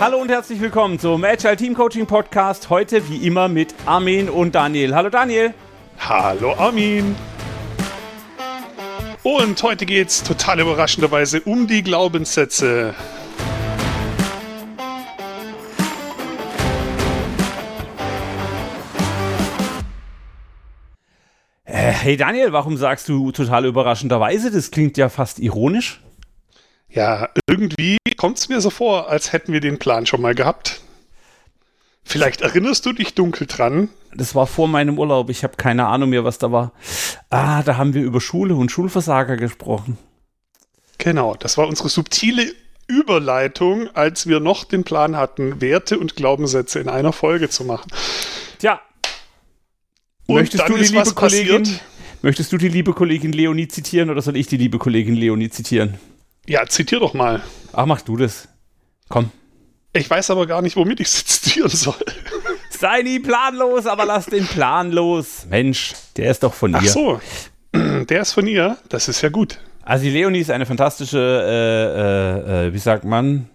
Hallo und herzlich willkommen zum Agile Team Coaching Podcast. Heute wie immer mit Armin und Daniel. Hallo Daniel. Hallo Armin. Und heute geht es total überraschenderweise um die Glaubenssätze. Äh, hey Daniel, warum sagst du total überraschenderweise? Das klingt ja fast ironisch. Ja, irgendwie kommt es mir so vor, als hätten wir den Plan schon mal gehabt. Vielleicht erinnerst du dich dunkel dran. Das war vor meinem Urlaub. Ich habe keine Ahnung mehr, was da war. Ah, da haben wir über Schule und Schulversager gesprochen. Genau, das war unsere subtile Überleitung, als wir noch den Plan hatten, Werte und Glaubenssätze in einer Folge zu machen. Tja. Und möchtest du die liebe Kollegin, möchtest du die liebe Kollegin Leonie zitieren oder soll ich die liebe Kollegin Leonie zitieren? Ja, zitier doch mal. Ach, mach du das. Komm. Ich weiß aber gar nicht, womit ich zitieren soll. Sei nie planlos, aber lass den Plan los. Mensch, der ist doch von ihr. Ach so, der ist von ihr. Das ist ja gut. Also die Leonie ist eine fantastische, äh, äh, äh, wie sagt man,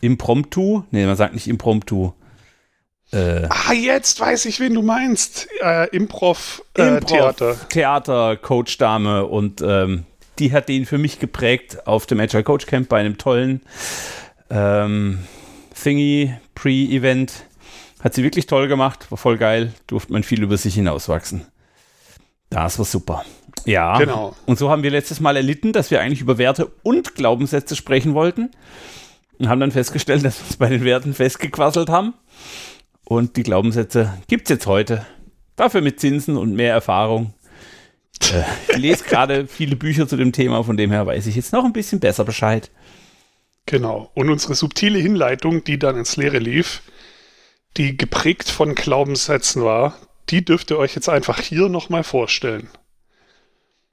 Impromptu? Nee, man sagt nicht Impromptu. Äh, ah, jetzt weiß ich, wen du meinst. Äh, Improv, äh, Improv Theater. Theater, Coach-Dame und ähm, die hat den für mich geprägt auf dem Agile Coach Camp bei einem tollen ähm, Thingy Pre-Event. Hat sie wirklich toll gemacht, war voll geil, durfte man viel über sich hinauswachsen. Das war super. Ja, genau. Und so haben wir letztes Mal erlitten, dass wir eigentlich über Werte und Glaubenssätze sprechen wollten und haben dann festgestellt, dass wir uns bei den Werten festgequasselt haben. Und die Glaubenssätze gibt es jetzt heute. Dafür mit Zinsen und mehr Erfahrung. Äh, ich lese gerade viele Bücher zu dem Thema, von dem her weiß ich jetzt noch ein bisschen besser Bescheid. Genau. Und unsere subtile Hinleitung, die dann ins Leere lief, die geprägt von Glaubenssätzen war, die dürft ihr euch jetzt einfach hier nochmal vorstellen.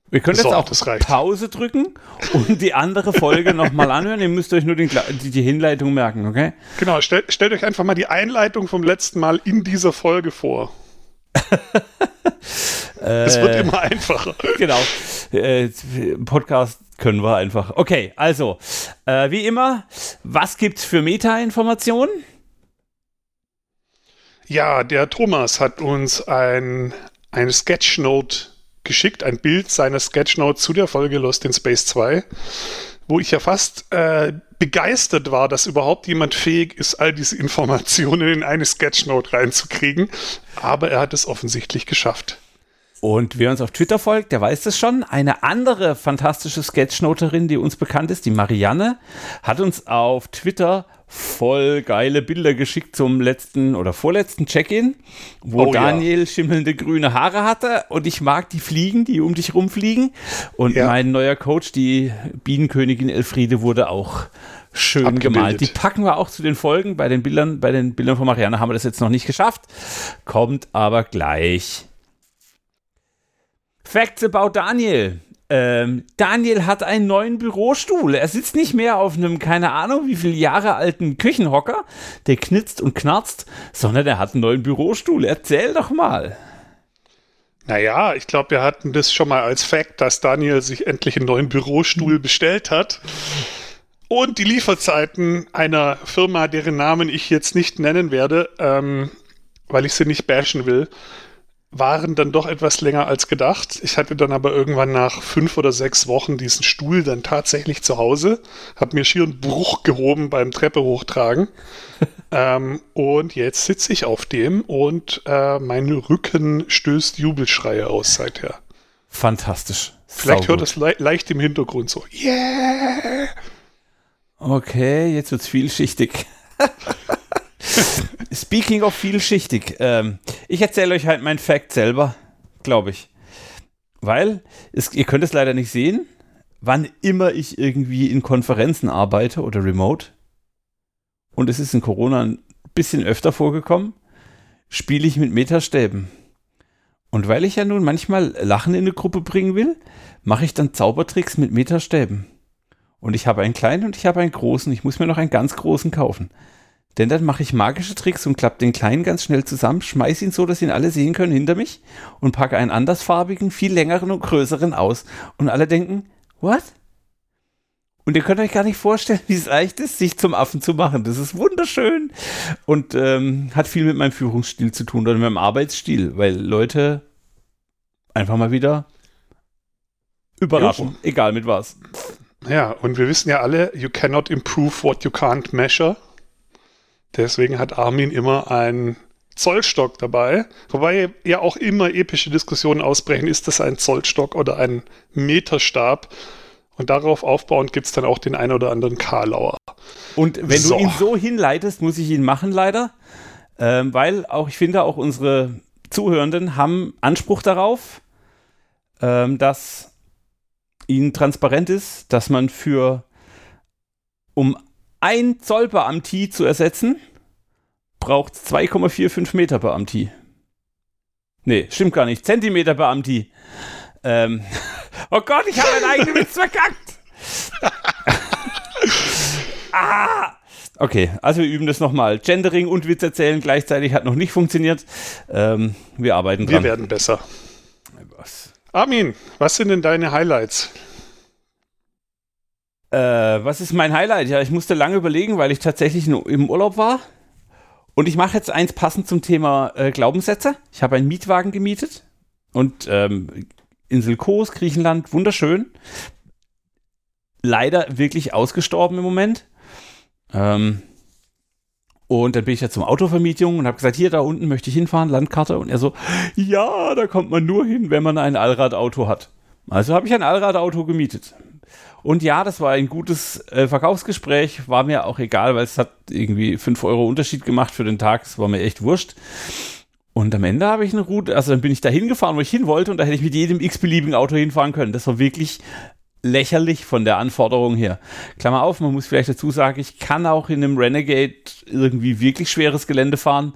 Wir können so, jetzt auch Pause drücken und die andere Folge nochmal anhören. Ihr müsst euch nur den, die, die, Hinleitung merken, okay? Genau, stell, stellt euch einfach mal die Einleitung vom letzten Mal in dieser Folge vor. es wird immer einfacher. Genau. Äh, Podcast können wir einfach. Okay, also, äh, wie immer, was gibt's für Meta-Informationen? Ja, der Thomas hat uns ein, eine Sketchnote geschickt, ein Bild seiner Sketchnote zu der Folge Lost in Space 2, wo ich ja fast äh, begeistert war, dass überhaupt jemand fähig ist, all diese Informationen in eine Sketchnote reinzukriegen. Aber er hat es offensichtlich geschafft. Und wer uns auf Twitter folgt, der weiß das schon. Eine andere fantastische Sketchnoterin, die uns bekannt ist, die Marianne, hat uns auf Twitter voll geile Bilder geschickt zum letzten oder vorletzten Check-in, wo oh, Daniel ja. schimmelnde grüne Haare hatte und ich mag die Fliegen, die um dich rumfliegen. Und ja. mein neuer Coach, die Bienenkönigin Elfriede, wurde auch schön Abgebildet. gemalt. Die packen wir auch zu den Folgen. Bei den Bildern, bei den Bildern von Marianne haben wir das jetzt noch nicht geschafft. Kommt aber gleich. Facts about Daniel. Ähm, Daniel hat einen neuen Bürostuhl. Er sitzt nicht mehr auf einem, keine Ahnung, wie viele Jahre alten Küchenhocker, der knitzt und knarzt, sondern er hat einen neuen Bürostuhl. Erzähl doch mal. Naja, ich glaube, wir hatten das schon mal als Fact, dass Daniel sich endlich einen neuen Bürostuhl bestellt hat. Und die Lieferzeiten einer Firma, deren Namen ich jetzt nicht nennen werde, ähm, weil ich sie nicht bashen will, waren dann doch etwas länger als gedacht. Ich hatte dann aber irgendwann nach fünf oder sechs Wochen diesen Stuhl dann tatsächlich zu Hause, habe mir schier einen Bruch gehoben beim Treppe hochtragen. ähm, und jetzt sitze ich auf dem und äh, mein Rücken stößt Jubelschreie aus seither. Fantastisch. Vielleicht hört es le leicht im Hintergrund so. Yeah! Okay, jetzt wird es vielschichtig. Speaking of vielschichtig, ähm, ich erzähle euch halt mein Fact selber, glaube ich. Weil, es, ihr könnt es leider nicht sehen, wann immer ich irgendwie in Konferenzen arbeite oder remote, und es ist in Corona ein bisschen öfter vorgekommen, spiele ich mit Metastäben. Und weil ich ja nun manchmal Lachen in eine Gruppe bringen will, mache ich dann Zaubertricks mit Metastäben. Und ich habe einen kleinen und ich habe einen großen. Ich muss mir noch einen ganz großen kaufen. Denn dann mache ich magische Tricks und klappe den kleinen ganz schnell zusammen, schmeiße ihn so, dass ihn alle sehen können hinter mich und packe einen andersfarbigen, viel längeren und größeren aus. Und alle denken, what? Und ihr könnt euch gar nicht vorstellen, wie es leicht ist, sich zum Affen zu machen. Das ist wunderschön und ähm, hat viel mit meinem Führungsstil zu tun oder mit meinem Arbeitsstil, weil Leute einfach mal wieder überraschen, jo. egal mit was. Ja, und wir wissen ja alle, you cannot improve what you can't measure. Deswegen hat Armin immer einen Zollstock dabei, wobei ja auch immer epische Diskussionen ausbrechen, ist das ein Zollstock oder ein Meterstab? Und darauf aufbauend gibt es dann auch den ein oder anderen Karlauer. Und wenn so. du ihn so hinleitest, muss ich ihn machen leider, ähm, weil auch ich finde, auch unsere Zuhörenden haben Anspruch darauf, ähm, dass ihnen transparent ist, dass man für um ein Zollbeamti zu ersetzen, braucht 2,45 Meter Beamti. Nee, stimmt gar nicht. Zentimeter Beamti. Ähm, oh Gott, ich habe meinen eigenen Witz verkackt. ah! Okay, also wir üben das nochmal. Gendering und Witz erzählen gleichzeitig hat noch nicht funktioniert. Ähm, wir arbeiten dran. Wir werden besser. Was? Armin, was sind denn deine Highlights? Äh, was ist mein Highlight? Ja, ich musste lange überlegen, weil ich tatsächlich im Urlaub war. Und ich mache jetzt eins passend zum Thema äh, Glaubenssätze. Ich habe einen Mietwagen gemietet und ähm, Insel Kos, Griechenland, wunderschön. Leider wirklich ausgestorben im Moment. Ähm, und dann bin ich ja zum Autovermietung und habe gesagt, hier da unten möchte ich hinfahren, Landkarte. Und er so, ja, da kommt man nur hin, wenn man ein Allradauto hat. Also habe ich ein Allradauto gemietet. Und ja, das war ein gutes äh, Verkaufsgespräch, war mir auch egal, weil es hat irgendwie 5 Euro Unterschied gemacht für den Tag, es war mir echt wurscht. Und am Ende habe ich eine Route, also dann bin ich da hingefahren, wo ich hin wollte und da hätte ich mit jedem x-beliebigen Auto hinfahren können. Das war wirklich lächerlich von der Anforderung her. Klammer auf, man muss vielleicht dazu sagen, ich kann auch in einem Renegade irgendwie wirklich schweres Gelände fahren.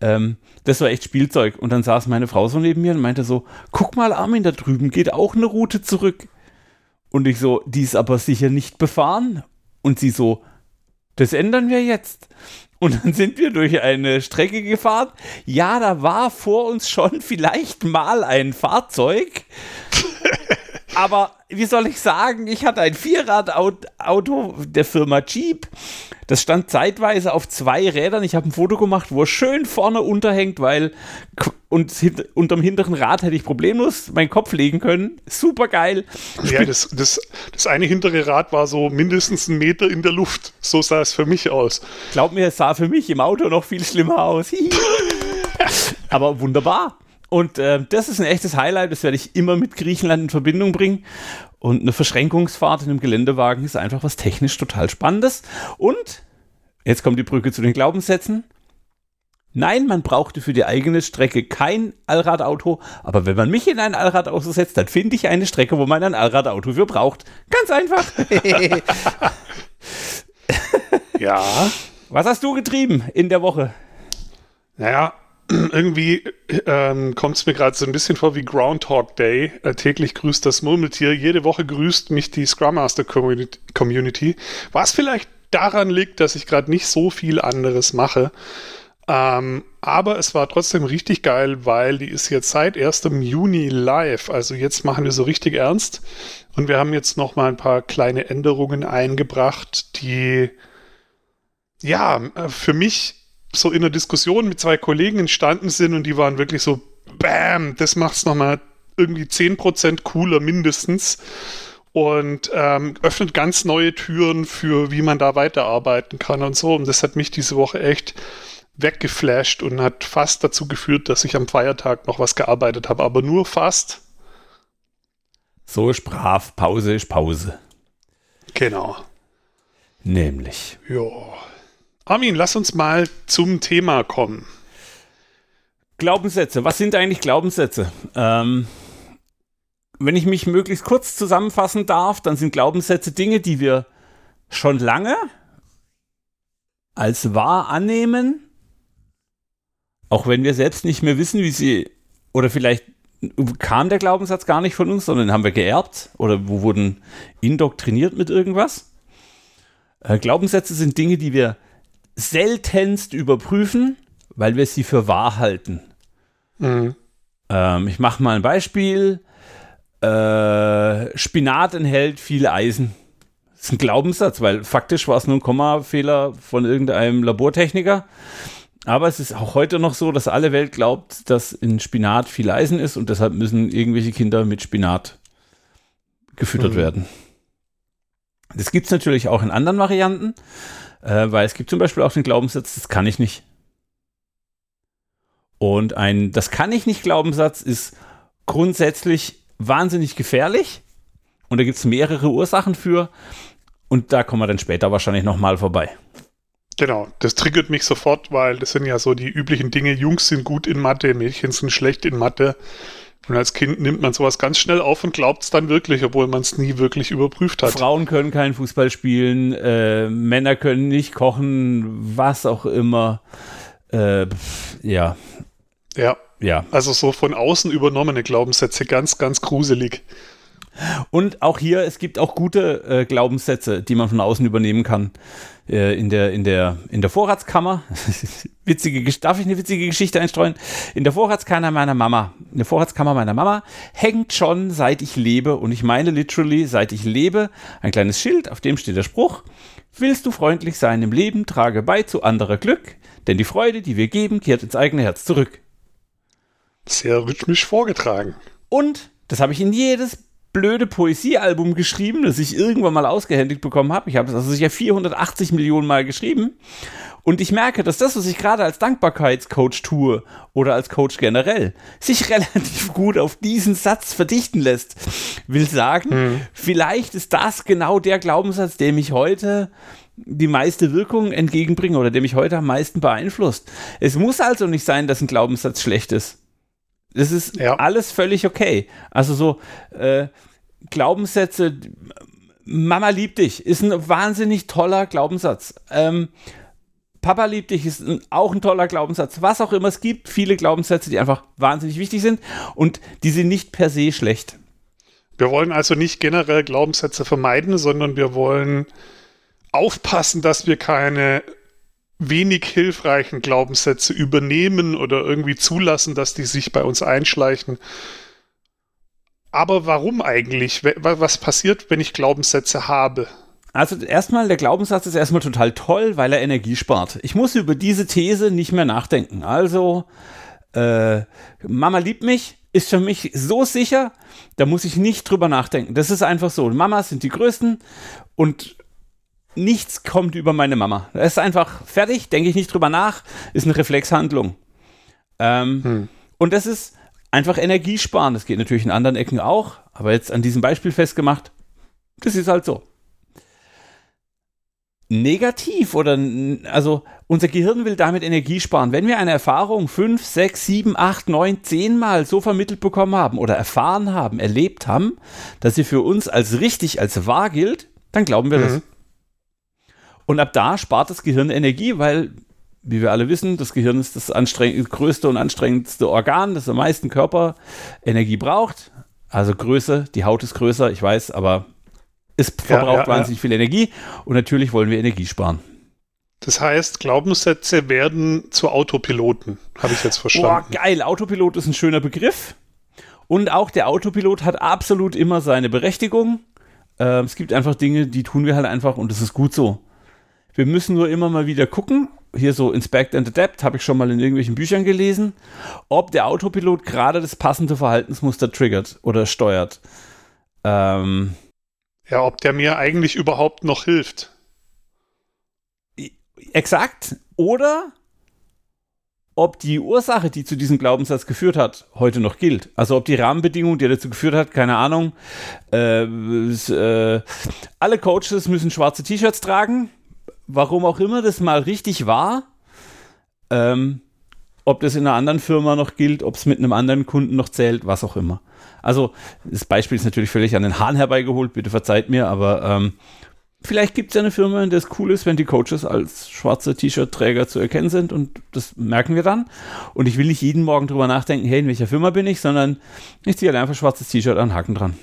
Ähm, das war echt Spielzeug. Und dann saß meine Frau so neben mir und meinte so, guck mal, Armin, da drüben geht auch eine Route zurück. Und ich so, die ist aber sicher nicht befahren. Und sie so, das ändern wir jetzt. Und dann sind wir durch eine Strecke gefahren. Ja, da war vor uns schon vielleicht mal ein Fahrzeug. aber wie soll ich sagen, ich hatte ein Vierradauto der Firma Jeep. Das stand zeitweise auf zwei Rädern. Ich habe ein Foto gemacht, wo er schön vorne unterhängt, weil und hint, unterm hinteren Rad hätte ich problemlos meinen Kopf legen können. Super geil. Ja, das, das, das eine hintere Rad war so mindestens einen Meter in der Luft. So sah es für mich aus. Glaub mir, es sah für mich im Auto noch viel schlimmer aus. Aber wunderbar. Und äh, das ist ein echtes Highlight, das werde ich immer mit Griechenland in Verbindung bringen. Und eine Verschränkungsfahrt in einem Geländewagen ist einfach was technisch total Spannendes. Und jetzt kommt die Brücke zu den Glaubenssätzen. Nein, man brauchte für die eigene Strecke kein Allradauto, aber wenn man mich in ein Allradauto setzt, dann finde ich eine Strecke, wo man ein Allradauto für braucht. Ganz einfach. ja. Was hast du getrieben in der Woche? Naja, irgendwie ähm, kommt es mir gerade so ein bisschen vor wie Groundhog Day. Äh, täglich grüßt das Murmeltier. Jede Woche grüßt mich die Scrum Master Community. Was vielleicht daran liegt, dass ich gerade nicht so viel anderes mache. Ähm, aber es war trotzdem richtig geil, weil die ist jetzt seit 1. Juni live. Also jetzt machen wir so richtig ernst. Und wir haben jetzt noch mal ein paar kleine Änderungen eingebracht, die ja für mich so in der Diskussion mit zwei Kollegen entstanden sind und die waren wirklich so, bam, das macht es nochmal irgendwie 10% cooler mindestens und ähm, öffnet ganz neue Türen für, wie man da weiterarbeiten kann und so. Und das hat mich diese Woche echt weggeflasht und hat fast dazu geführt, dass ich am Feiertag noch was gearbeitet habe, aber nur fast. So ist brav, Pause ist Pause. Genau. Nämlich. Ja. Armin, lass uns mal zum Thema kommen. Glaubenssätze. Was sind eigentlich Glaubenssätze? Ähm, wenn ich mich möglichst kurz zusammenfassen darf, dann sind Glaubenssätze Dinge, die wir schon lange als wahr annehmen, auch wenn wir selbst nicht mehr wissen, wie sie, oder vielleicht kam der Glaubenssatz gar nicht von uns, sondern haben wir geerbt oder wurden indoktriniert mit irgendwas. Äh, Glaubenssätze sind Dinge, die wir seltenst überprüfen, weil wir sie für wahr halten. Mhm. Ähm, ich mache mal ein Beispiel. Äh, Spinat enthält viel Eisen. Das ist ein Glaubenssatz, weil faktisch war es nur ein Kommafehler von irgendeinem Labortechniker. Aber es ist auch heute noch so, dass alle Welt glaubt, dass in Spinat viel Eisen ist und deshalb müssen irgendwelche Kinder mit Spinat gefüttert mhm. werden. Das gibt es natürlich auch in anderen Varianten, äh, weil es gibt zum Beispiel auch den Glaubenssatz, das kann ich nicht. Und ein Das kann ich nicht Glaubenssatz ist grundsätzlich wahnsinnig gefährlich. Und da gibt es mehrere Ursachen für. Und da kommen wir dann später wahrscheinlich nochmal vorbei. Genau, das triggert mich sofort, weil das sind ja so die üblichen Dinge. Jungs sind gut in Mathe, Mädchen sind schlecht in Mathe. Und als Kind nimmt man sowas ganz schnell auf und glaubt es dann wirklich, obwohl man es nie wirklich überprüft hat. Frauen können keinen Fußball spielen, äh, Männer können nicht kochen, was auch immer. Äh, ja. Ja. Ja. Also so von außen übernommene Glaubenssätze, ganz, ganz gruselig. Und auch hier, es gibt auch gute äh, Glaubenssätze, die man von außen übernehmen kann. Äh, in, der, in, der, in der Vorratskammer, witzige, darf ich eine witzige Geschichte einstreuen? In der Vorratskammer meiner Mama, in der Vorratskammer meiner Mama hängt schon seit ich lebe, und ich meine literally seit ich lebe, ein kleines Schild, auf dem steht der Spruch, willst du freundlich sein im Leben, trage bei zu anderer Glück, denn die Freude, die wir geben, kehrt ins eigene Herz zurück. Sehr rhythmisch vorgetragen. Und das habe ich in jedes blöde Poesiealbum geschrieben, das ich irgendwann mal ausgehändigt bekommen habe. Ich habe es also sicher 480 Millionen Mal geschrieben. Und ich merke, dass das, was ich gerade als Dankbarkeitscoach tue oder als Coach generell, sich relativ gut auf diesen Satz verdichten lässt. Will sagen, hm. vielleicht ist das genau der Glaubenssatz, der mich heute die meiste Wirkung entgegenbringt oder der mich heute am meisten beeinflusst. Es muss also nicht sein, dass ein Glaubenssatz schlecht ist. Das ist ja. alles völlig okay. Also so äh, Glaubenssätze, Mama liebt dich, ist ein wahnsinnig toller Glaubenssatz. Ähm, Papa liebt dich ist ein, auch ein toller Glaubenssatz. Was auch immer es gibt, viele Glaubenssätze, die einfach wahnsinnig wichtig sind und die sind nicht per se schlecht. Wir wollen also nicht generell Glaubenssätze vermeiden, sondern wir wollen aufpassen, dass wir keine wenig hilfreichen Glaubenssätze übernehmen oder irgendwie zulassen, dass die sich bei uns einschleichen. Aber warum eigentlich? Was passiert, wenn ich Glaubenssätze habe? Also erstmal, der Glaubenssatz ist erstmal total toll, weil er Energie spart. Ich muss über diese These nicht mehr nachdenken. Also, äh, Mama liebt mich, ist für mich so sicher, da muss ich nicht drüber nachdenken. Das ist einfach so. Mamas sind die Größten und nichts kommt über meine Mama. Das ist einfach fertig, denke ich nicht drüber nach, ist eine Reflexhandlung. Ähm, hm. Und das ist einfach Energiesparen. Das geht natürlich in anderen Ecken auch, aber jetzt an diesem Beispiel festgemacht, das ist halt so. Negativ oder also unser Gehirn will damit Energie sparen. Wenn wir eine Erfahrung fünf, sechs, sieben, acht, neun, zehn Mal so vermittelt bekommen haben oder erfahren haben, erlebt haben, dass sie für uns als richtig, als wahr gilt, dann glauben wir mhm. das. Und ab da spart das Gehirn Energie, weil, wie wir alle wissen, das Gehirn ist das größte und anstrengendste Organ, das am meisten Körperenergie braucht. Also Größe, die Haut ist größer, ich weiß, aber es verbraucht ja, ja, wahnsinnig ja. viel Energie und natürlich wollen wir Energie sparen. Das heißt, Glaubenssätze werden zu Autopiloten, habe ich jetzt verstanden. Boah, geil, Autopilot ist ein schöner Begriff. Und auch der Autopilot hat absolut immer seine Berechtigung. Äh, es gibt einfach Dinge, die tun wir halt einfach und das ist gut so. Wir müssen nur immer mal wieder gucken, hier so Inspect and Adapt, habe ich schon mal in irgendwelchen Büchern gelesen, ob der Autopilot gerade das passende Verhaltensmuster triggert oder steuert. Ähm, ja, ob der mir eigentlich überhaupt noch hilft. Exakt. Oder ob die Ursache, die zu diesem Glaubenssatz geführt hat, heute noch gilt. Also ob die Rahmenbedingung, die dazu geführt hat, keine Ahnung, äh, äh, alle Coaches müssen schwarze T-Shirts tragen warum auch immer das mal richtig war, ähm, ob das in einer anderen Firma noch gilt, ob es mit einem anderen Kunden noch zählt, was auch immer. Also das Beispiel ist natürlich völlig an den Haaren herbeigeholt, bitte verzeiht mir, aber ähm, vielleicht gibt es ja eine Firma, in der es cool ist, wenn die Coaches als schwarze T-Shirt-Träger zu erkennen sind und das merken wir dann. Und ich will nicht jeden Morgen drüber nachdenken, hey, in welcher Firma bin ich, sondern ich ziehe halt einfach schwarzes T-Shirt an Haken dran.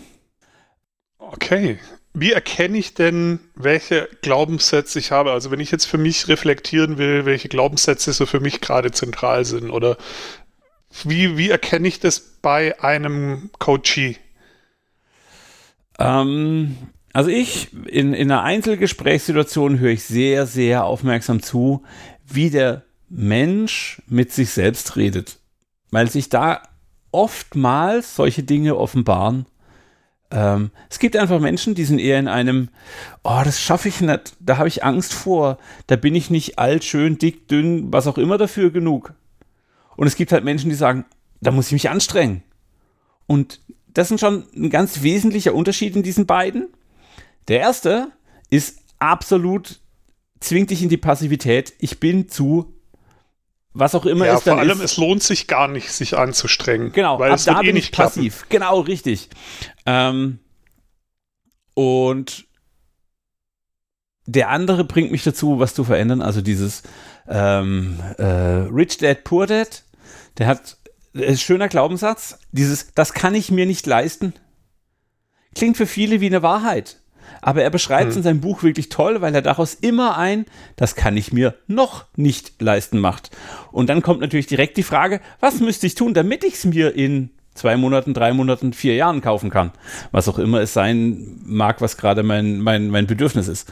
Okay, wie erkenne ich denn, welche Glaubenssätze ich habe? Also wenn ich jetzt für mich reflektieren will, welche Glaubenssätze so für mich gerade zentral sind oder wie, wie erkenne ich das bei einem Coachee? Ähm, Also ich, in, in einer Einzelgesprächssituation höre ich sehr, sehr aufmerksam zu, wie der Mensch mit sich selbst redet. Weil sich da oftmals solche Dinge offenbaren. Ähm, es gibt einfach Menschen, die sind eher in einem, oh, das schaffe ich nicht, da habe ich Angst vor, da bin ich nicht alt, schön, dick, dünn, was auch immer dafür genug. Und es gibt halt Menschen, die sagen, da muss ich mich anstrengen. Und das ist schon ein ganz wesentlicher Unterschied in diesen beiden. Der erste ist absolut, zwingt dich in die Passivität. Ich bin zu was auch immer ja, es dann vor allem, ist. es lohnt sich gar nicht, sich anzustrengen. Genau, weil ab es da eh bin nicht ich passiv. Genau, richtig. Ähm, und der andere bringt mich dazu, was zu verändern. Also dieses ähm, äh, Rich Dad, Poor Dad, der hat äh, schöner Glaubenssatz. Dieses, das kann ich mir nicht leisten. Klingt für viele wie eine Wahrheit. Aber er beschreibt es Hm. in seinem Buch wirklich toll, weil er daraus immer ein, das kann ich mir noch nicht leisten macht. Und dann kommt natürlich direkt die Frage, was müsste ich tun, damit ich es mir in zwei Monaten, drei Monaten, vier Jahren kaufen kann? Was auch immer es sein mag, was gerade mein, mein, mein Bedürfnis ist.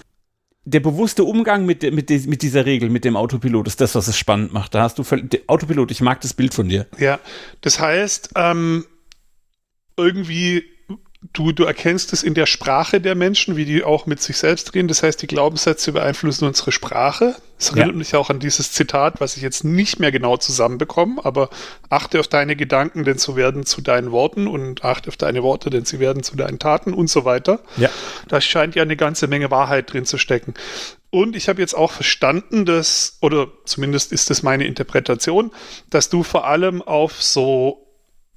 Der bewusste Umgang mit, mit, mit dieser Regel, mit dem Autopilot, ist das, was es spannend macht. Da hast du Autopilot, ich mag das Bild von dir. Ja, das heißt, ähm, irgendwie, du, du erkennst es in der Sprache der Menschen, wie die auch mit sich selbst reden. Das heißt, die Glaubenssätze beeinflussen unsere Sprache. Das erinnert Ja. mich auch an dieses Zitat, was ich jetzt nicht mehr genau zusammenbekomme, aber achte auf deine Gedanken, denn sie werden zu deinen Worten und achte auf deine Worte, denn sie werden zu deinen Taten und so weiter. Ja. Da scheint ja eine ganze Menge Wahrheit drin zu stecken. Und ich habe jetzt auch verstanden, dass, oder zumindest ist das meine Interpretation, dass du vor allem auf so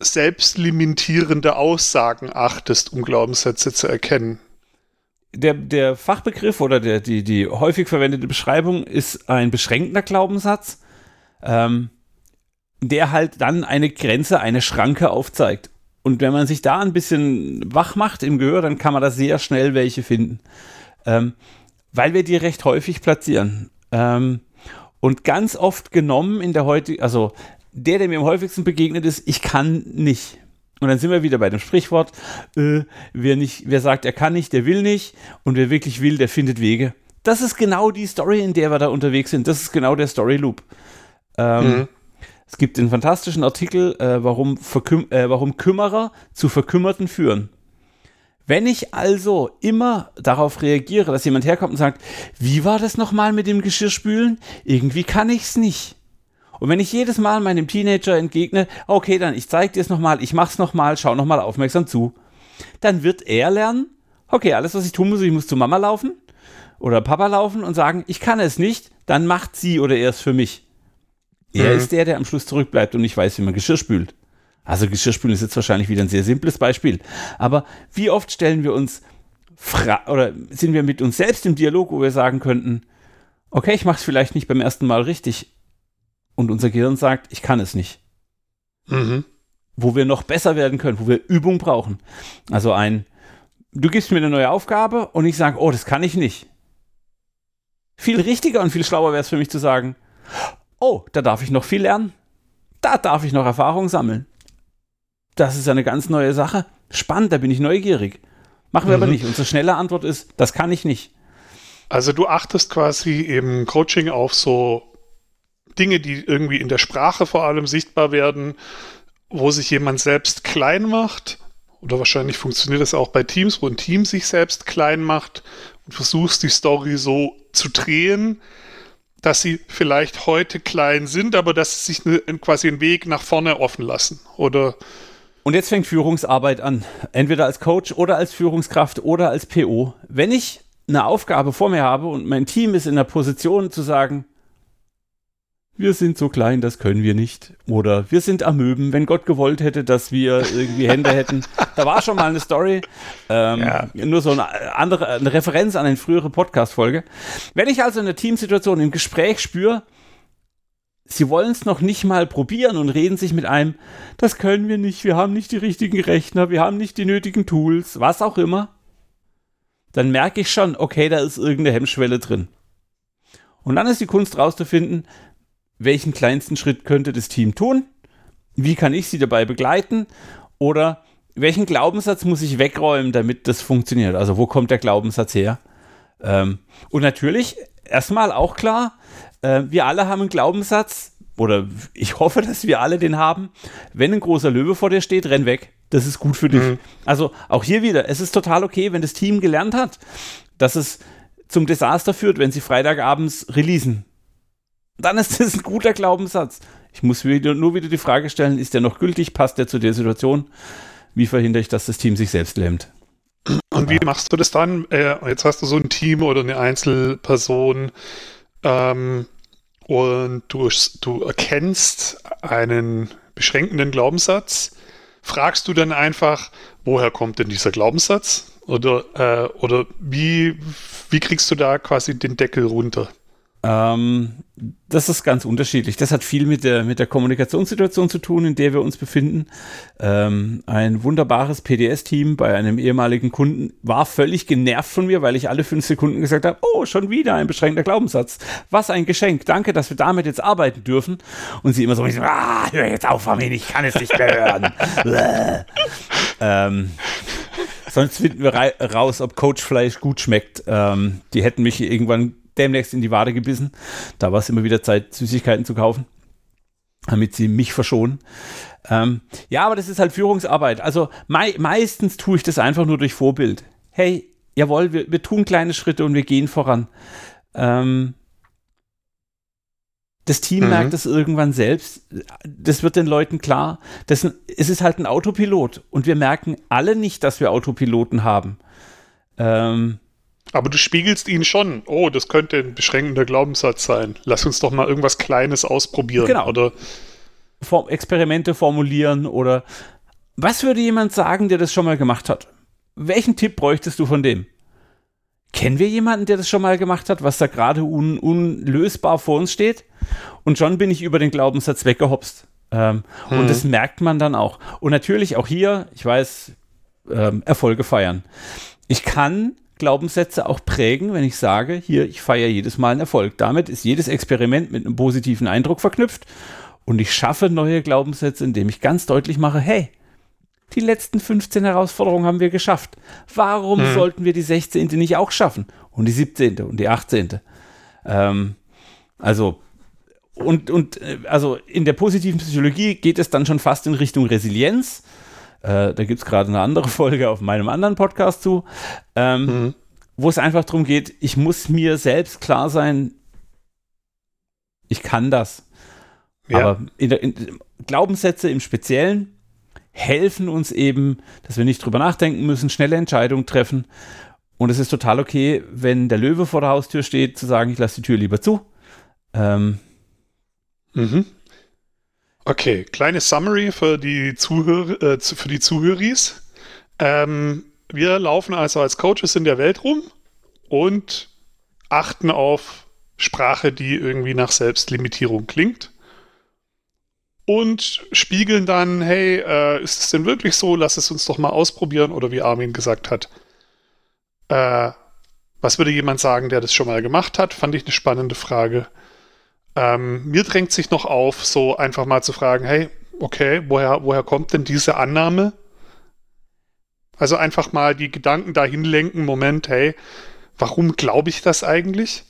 selbstlimitierende Aussagen achtest, um Glaubenssätze zu erkennen. der, der Fachbegriff oder der, die, die häufig verwendete Beschreibung ist ein beschränkender Glaubenssatz, ähm, der halt dann eine Grenze, eine Schranke aufzeigt. Und wenn man sich da ein bisschen wach macht im Gehör, dann kann man da sehr schnell welche finden. Ähm, weil wir die recht häufig platzieren. Ähm, und ganz oft genommen in der heutigen, also der, der mir am häufigsten begegnet ist, ich kann nicht. Und dann sind wir wieder bei dem Sprichwort, äh, wer, nicht, wer sagt, er kann nicht, der will nicht. Und wer wirklich will, der findet Wege. Das ist genau die Story, in der wir da unterwegs sind. Das ist genau der Story Loop. Ähm, Mhm. Es gibt den fantastischen Artikel, äh, warum, Verküm äh, warum Kümmerer zu Verkümmerten führen. Wenn ich also immer darauf reagiere, dass jemand herkommt und sagt, wie war das nochmal mit dem Geschirrspülen? Irgendwie kann ich's nicht. Und wenn ich jedes Mal meinem Teenager entgegne, okay, dann ich zeig dir es nochmal, ich mach's nochmal, schau nochmal aufmerksam zu, dann wird er lernen, okay, alles, was ich tun muss, ich muss zu Mama laufen oder Papa laufen und sagen, ich kann es nicht, dann macht sie oder er es für mich. Er Mhm. ist der, der am Schluss zurückbleibt und nicht weiß, wie man Geschirr spült. Also Geschirrspülen ist jetzt wahrscheinlich wieder ein sehr simples Beispiel. Aber wie oft stellen wir uns Fra oder sind wir mit uns selbst im Dialog, wo wir sagen könnten, okay, ich mache es vielleicht nicht beim ersten Mal richtig. Und unser Gehirn sagt, ich kann es nicht. Mhm. Wo wir noch besser werden können, wo wir Übung brauchen. Also ein, du gibst mir eine neue Aufgabe und ich sage, oh, das kann ich nicht. Viel richtiger und viel schlauer wäre es für mich zu sagen, oh, da darf ich noch viel lernen. Da darf ich noch Erfahrung sammeln. Das ist eine ganz neue Sache. Spannend, da bin ich neugierig. Machen wir aber Mhm. nicht. Unsere schnelle Antwort ist, das kann ich nicht. Also du achtest quasi im Coaching auf so Dinge, die irgendwie in der Sprache vor allem sichtbar werden, wo sich jemand selbst klein macht. Oder wahrscheinlich funktioniert das auch bei Teams, wo ein Team sich selbst klein macht und versuchst die Story so zu drehen, dass sie vielleicht heute klein sind, aber dass sie sich ne, quasi einen Weg nach vorne offen lassen. Oder Und jetzt fängt Führungsarbeit an. Entweder als Coach oder als Führungskraft oder als PO. Wenn ich eine Aufgabe vor mir habe und mein Team ist in der Position zu sagen, wir sind so klein, das können wir nicht. Oder wir sind Amöben, wenn Gott gewollt hätte, dass wir irgendwie Hände hätten. Da war schon mal eine Story. Ähm, Ja. Nur so eine andere eine Referenz an eine frühere Podcast-Folge. Wenn ich also in der Teamsituation im Gespräch spüre, Sie wollen es noch nicht mal probieren und reden sich mit einem, das können wir nicht, wir haben nicht die richtigen Rechner, wir haben nicht die nötigen Tools, was auch immer. Dann merke ich schon, okay, da ist irgendeine Hemmschwelle drin. Und dann ist die Kunst rauszufinden, welchen kleinsten Schritt könnte das Team tun, wie kann ich sie dabei begleiten oder welchen Glaubenssatz muss ich wegräumen, damit das funktioniert? Also wo kommt der Glaubenssatz her? Ähm, und natürlich, erstmal auch klar, äh, wir alle haben einen Glaubenssatz, oder ich hoffe, dass wir alle den haben. Wenn ein großer Löwe vor dir steht, renn weg. Das ist gut für dich. Mhm. Also auch hier wieder, es ist total okay, wenn das Team gelernt hat, dass es zum Desaster führt, wenn sie Freitagabends releasen. Dann ist das ein guter Glaubenssatz. Ich muss wieder, nur wieder die Frage stellen, ist der noch gültig? Passt der zu der Situation? Wie verhindere ich, dass das Team sich selbst lähmt? Und wie machst du das dann? Äh, jetzt hast du so ein Team oder eine Einzelperson ähm, und du, du erkennst einen beschränkenden Glaubenssatz. Fragst du dann einfach, woher kommt denn dieser Glaubenssatz? Oder, äh, oder wie, wie kriegst du da quasi den Deckel runter? Ähm, das ist ganz unterschiedlich. Das hat viel mit der, mit der Kommunikationssituation zu tun, in der wir uns befinden. Ähm, ein wunderbares PDS-Team bei einem ehemaligen Kunden war völlig genervt von mir, weil ich alle fünf Sekunden gesagt habe, oh, schon wieder ein beschränkter Glaubenssatz. Was ein Geschenk. Danke, dass wir damit jetzt arbeiten dürfen. Und sie immer so, ah, hör jetzt auf, Armin, ich kann es nicht mehr hören. ähm, sonst finden wir raus, ob Coachfleisch gut schmeckt. Ähm, die hätten mich irgendwann demnächst in die Wade gebissen. Da war es immer wieder Zeit, Süßigkeiten zu kaufen, damit sie mich verschonen. Ähm, ja, aber das ist halt Führungsarbeit. Also mei meistens tue ich das einfach nur durch Vorbild. Hey, jawohl, wir, wir tun kleine Schritte und wir gehen voran. Ähm, das Team mhm. merkt das irgendwann selbst. Das wird den Leuten klar. Das, es ist halt ein Autopilot und wir merken alle nicht, dass wir Autopiloten haben. Ähm, aber du spiegelst ihn schon. Oh, das könnte ein beschränkender Glaubenssatz sein. Lass uns doch mal irgendwas Kleines ausprobieren. Genau. Oder Form Experimente formulieren oder was würde jemand sagen, der das schon mal gemacht hat? Welchen Tipp bräuchtest du von dem? Kennen wir jemanden, der das schon mal gemacht hat, was da gerade un unlösbar vor uns steht? Und schon bin ich über den Glaubenssatz weggehopst. Ähm, hm. Und das merkt man dann auch. Und natürlich auch hier, ich weiß, ähm, Erfolge feiern. Ich kann Glaubenssätze auch prägen, wenn ich sage, hier, ich feiere jedes Mal einen Erfolg. Damit ist jedes Experiment mit einem positiven Eindruck verknüpft und ich schaffe neue Glaubenssätze, indem ich ganz deutlich mache, hey, die letzten 15 Herausforderungen haben wir geschafft. Warum hm. sollten wir die 16. nicht auch schaffen? Und die 17. und die 18. Ähm, also, und, und äh, also in der positiven Psychologie geht es dann schon fast in Richtung Resilienz. Äh, da gibt es gerade eine andere Folge auf meinem anderen Podcast zu, ähm, mhm. wo es einfach darum geht, ich muss mir selbst klar sein, ich kann das. Ja. Aber in der, in, Glaubenssätze im Speziellen helfen uns eben, dass wir nicht drüber nachdenken müssen, schnelle Entscheidungen treffen. Und es ist total okay, wenn der Löwe vor der Haustür steht, zu sagen, ich lasse die Tür lieber zu. Ähm, mhm. Okay, kleine Summary für die Zuhörer, äh, für die Zuhöris. Ähm, wir laufen also als Coaches in der Welt rum und achten auf Sprache, die irgendwie nach Selbstlimitierung klingt. Und spiegeln dann, hey, äh, ist es denn wirklich so? Lass es uns doch mal ausprobieren. Oder wie Armin gesagt hat, äh, was würde jemand sagen, der das schon mal gemacht hat? Fand ich eine spannende Frage. Ähm, mir drängt sich noch auf, so einfach mal zu fragen, hey, okay, woher, woher kommt denn diese Annahme? Also einfach mal die Gedanken dahin lenken, Moment, hey, warum glaube ich das eigentlich?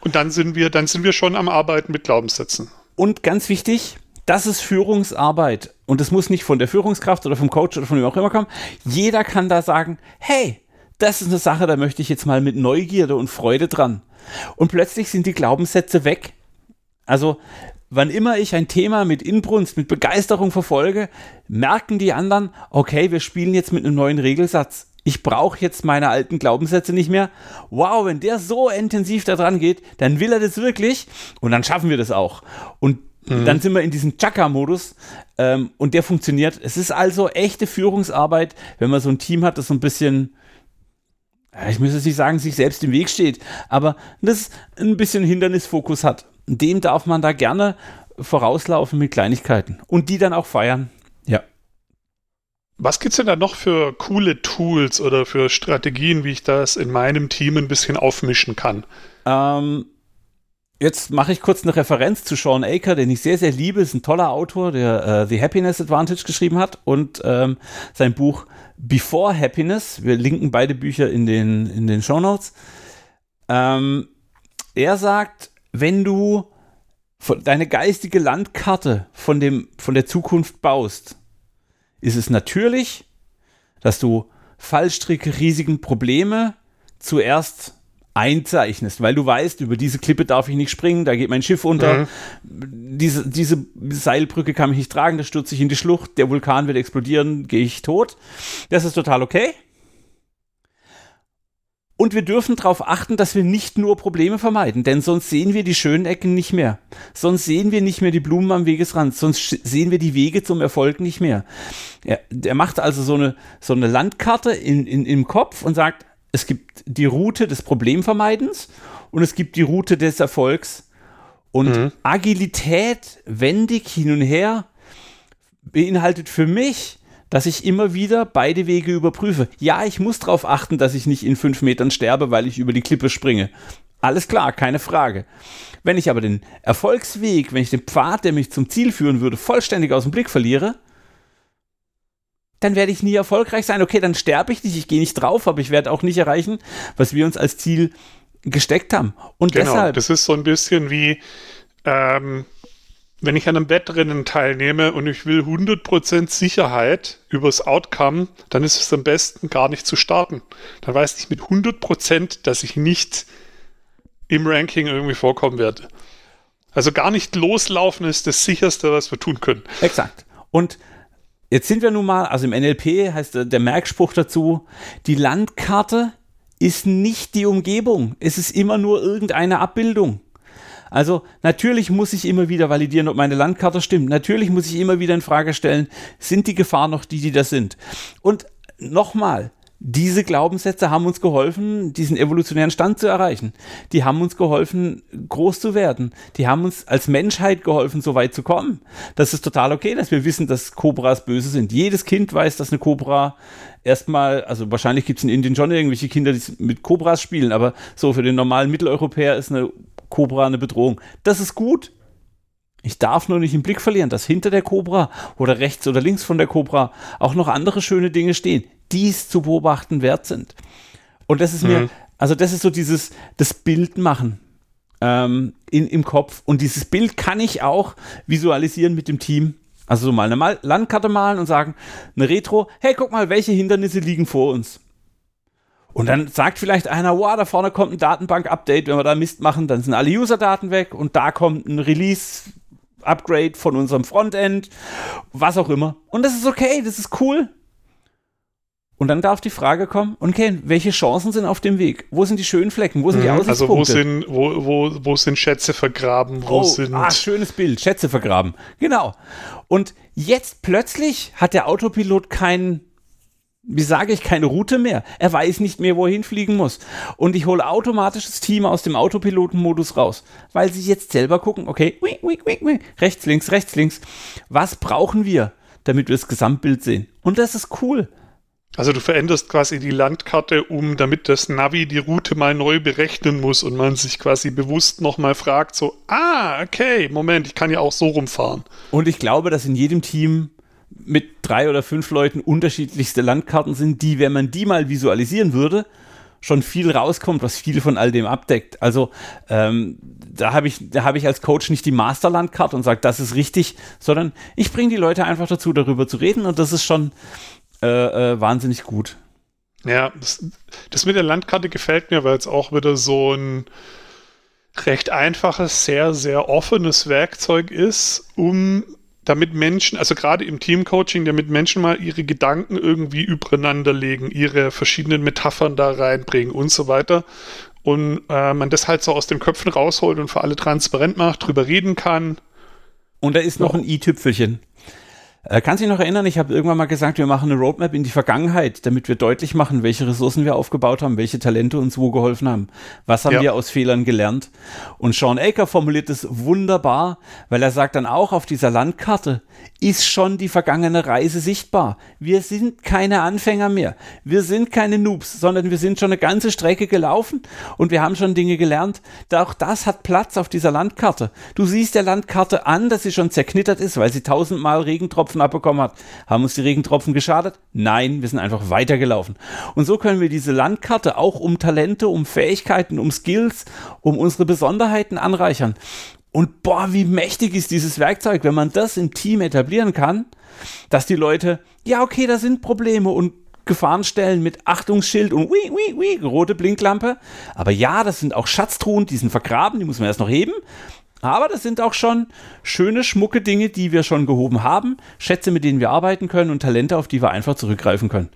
Und dann sind wir, dann sind wir schon am Arbeiten mit Glaubenssätzen. Und ganz wichtig, das ist Führungsarbeit. Und es muss nicht von der Führungskraft oder vom Coach oder von wem auch immer kommen. Jeder kann da sagen, hey, das ist eine Sache, da möchte ich jetzt mal mit Neugierde und Freude dran. Und plötzlich sind die Glaubenssätze weg. Also, wann immer ich ein Thema mit Inbrunst, mit Begeisterung verfolge, merken die anderen, okay, wir spielen jetzt mit einem neuen Regelsatz. Ich brauche jetzt meine alten Glaubenssätze nicht mehr. Wow, wenn der so intensiv da dran geht, dann will er das wirklich und dann schaffen wir das auch. Und mhm. dann sind wir in diesem Chaka-Modus ähm, und der funktioniert. Es ist also echte Führungsarbeit, wenn man so ein Team hat, das so ein bisschen ich müsste nicht sagen, sich selbst im Weg steht, aber das ein bisschen Hindernisfokus hat. Dem darf man da gerne vorauslaufen mit Kleinigkeiten und die dann auch feiern. Ja. Was gibt es denn da noch für coole Tools oder für Strategien, wie ich das in meinem Team ein bisschen aufmischen kann? Ähm, jetzt mache ich kurz eine Referenz zu Sean Aker, den ich sehr, sehr liebe. Ist ein toller Autor, der äh, The Happiness Advantage geschrieben hat und ähm, sein Buch Before Happiness. Wir linken beide Bücher in den, in den Show Notes. Ähm, er sagt, wenn du deine geistige Landkarte von, dem, von der Zukunft baust, ist es natürlich, dass du Fallstricke, Risiken, Probleme zuerst einzeichnest, weil du weißt, über diese Klippe darf ich nicht springen, da geht mein Schiff unter, mhm. diese, diese Seilbrücke kann mich nicht tragen, da stürze ich in die Schlucht, der Vulkan wird explodieren, gehe ich tot. Das ist total okay. Und wir dürfen darauf achten, dass wir nicht nur Probleme vermeiden, denn sonst sehen wir die schönen Ecken nicht mehr. Sonst sehen wir nicht mehr die Blumen am Wegesrand, sonst sehen wir die Wege zum Erfolg nicht mehr. Er, er macht also so eine, so eine Landkarte in, in, im Kopf und sagt, es gibt die Route des Problemvermeidens und es gibt die Route des Erfolgs. Und mhm. Agilität, wendig hin und her, beinhaltet für mich, dass ich immer wieder beide Wege überprüfe. Ja, ich muss darauf achten, dass ich nicht in fünf Metern sterbe, weil ich über die Klippe springe. Alles klar, keine Frage. Wenn ich aber den Erfolgsweg, wenn ich den Pfad, der mich zum Ziel führen würde, vollständig aus dem Blick verliere, dann werde ich nie erfolgreich sein. Okay, dann sterbe ich nicht, ich gehe nicht drauf, aber ich werde auch nicht erreichen, was wir uns als Ziel gesteckt haben. Und genau, deshalb. Das ist so ein bisschen wie, ähm, wenn ich an einem Wettrennen teilnehme und ich will 100% Sicherheit übers Outcome, dann ist es am besten gar nicht zu starten. Dann weiß ich mit 100%, dass ich nicht im Ranking irgendwie vorkommen werde. Also gar nicht loslaufen ist das sicherste, was wir tun können. Exakt. Und Jetzt sind wir nun mal, also im NLP heißt der Merkspruch dazu, die Landkarte ist nicht die Umgebung. Es ist immer nur irgendeine Abbildung. Also natürlich muss ich immer wieder validieren, ob meine Landkarte stimmt. Natürlich muss ich immer wieder in Frage stellen, sind die Gefahren noch die, die das sind? Und nochmal, diese Glaubenssätze haben uns geholfen, diesen evolutionären Stand zu erreichen. Die haben uns geholfen, groß zu werden. Die haben uns als Menschheit geholfen, so weit zu kommen. Das ist total okay, dass wir wissen, dass Kobras böse sind. Jedes Kind weiß, dass eine Kobra erstmal, also wahrscheinlich gibt es in Indien schon irgendwelche Kinder, die mit Kobras spielen, aber so für den normalen Mitteleuropäer ist eine Kobra eine Bedrohung. Das ist gut. Ich darf nur nicht im Blick verlieren, dass hinter der Kobra oder rechts oder links von der Kobra auch noch andere schöne Dinge stehen dies zu beobachten wert sind. Und das ist mhm. mir, also das ist so dieses, das Bild machen ähm, in, im Kopf. Und dieses Bild kann ich auch visualisieren mit dem Team. Also so mal eine mal Landkarte malen und sagen, eine Retro, hey, guck mal, welche Hindernisse liegen vor uns. Und dann sagt vielleicht einer, wow, da vorne kommt ein Datenbank-Update, wenn wir da Mist machen, dann sind alle User-Daten weg und da kommt ein Release-Upgrade von unserem Frontend, was auch immer. Und das ist okay, das ist cool. Und dann darf die Frage kommen, okay, welche Chancen sind auf dem Weg? Wo sind die schönen Flecken? Wo sind die Aussichtspunkte? Also wo sind, wo, wo, wo sind Schätze vergraben? Wo oh, sind ah, schönes Bild, Schätze vergraben. Genau. Und jetzt plötzlich hat der Autopilot keinen, wie sage ich, keine Route mehr. Er weiß nicht mehr, wo er hinfliegen muss. Und ich hole automatisch das Team aus dem Autopilotenmodus raus, weil sie jetzt selber gucken, okay, rechts, links, rechts, links. Was brauchen wir, damit wir das Gesamtbild sehen? Und das ist cool. Also du veränderst quasi die Landkarte um, damit das Navi die Route mal neu berechnen muss und man sich quasi bewusst nochmal fragt, so, ah, okay, Moment, ich kann ja auch so rumfahren. Und ich glaube, dass in jedem Team mit drei oder fünf Leuten unterschiedlichste Landkarten sind, die, wenn man die mal visualisieren würde, schon viel rauskommt, was viel von all dem abdeckt. Also ähm, da habe ich, da ich als Coach nicht die Masterlandkarte und sage, das ist richtig, sondern ich bringe die Leute einfach dazu, darüber zu reden und das ist schon, äh, äh, wahnsinnig gut. Ja, das, das, mit der Landkarte gefällt mir, weil es auch wieder so ein recht einfaches, sehr, sehr offenes Werkzeug ist, um damit Menschen, also gerade im Teamcoaching, damit Menschen mal ihre Gedanken irgendwie übereinander legen, ihre verschiedenen Metaphern da reinbringen und so weiter. Und äh, man das halt so aus den Köpfen rausholt und für alle transparent macht, drüber reden kann. Und da ist noch ein i-Tüpfelchen. Äh, kannst du dich noch erinnern, ich habe irgendwann mal gesagt, wir machen eine Roadmap in die Vergangenheit, damit wir deutlich machen, welche Ressourcen wir aufgebaut haben, welche Talente uns wo geholfen haben. Was haben ja. wir aus Fehlern gelernt? Und Sean Aker formuliert es wunderbar, weil er sagt dann auch, auf dieser Landkarte ist schon die vergangene Reise sichtbar. Wir sind keine Anfänger mehr. Wir sind keine Noobs, sondern wir sind schon eine ganze Strecke gelaufen und wir haben schon Dinge gelernt. Auch das hat Platz auf dieser Landkarte. Du siehst der Landkarte an, dass sie schon zerknittert ist, weil sie tausendmal Regentropfen Regentropfen abbekommen hat. Haben uns die Regentropfen geschadet? Nein, wir sind einfach weitergelaufen. Und so können wir diese Landkarte auch um Talente, um Fähigkeiten, um Skills, um unsere Besonderheiten anreichern. Und boah, wie mächtig ist dieses Werkzeug, wenn man das im Team etablieren kann, dass die Leute, ja, okay, da sind Probleme und Gefahrenstellen mit Achtungsschild und wie, wie, wie, rote Blinklampe. Aber ja, das sind auch Schatztruhen, die sind vergraben, die muss man erst noch heben. Aber das sind auch schon schöne, schmucke Dinge, die wir schon gehoben haben, Schätze, mit denen wir arbeiten können und Talente, auf die wir einfach zurückgreifen können.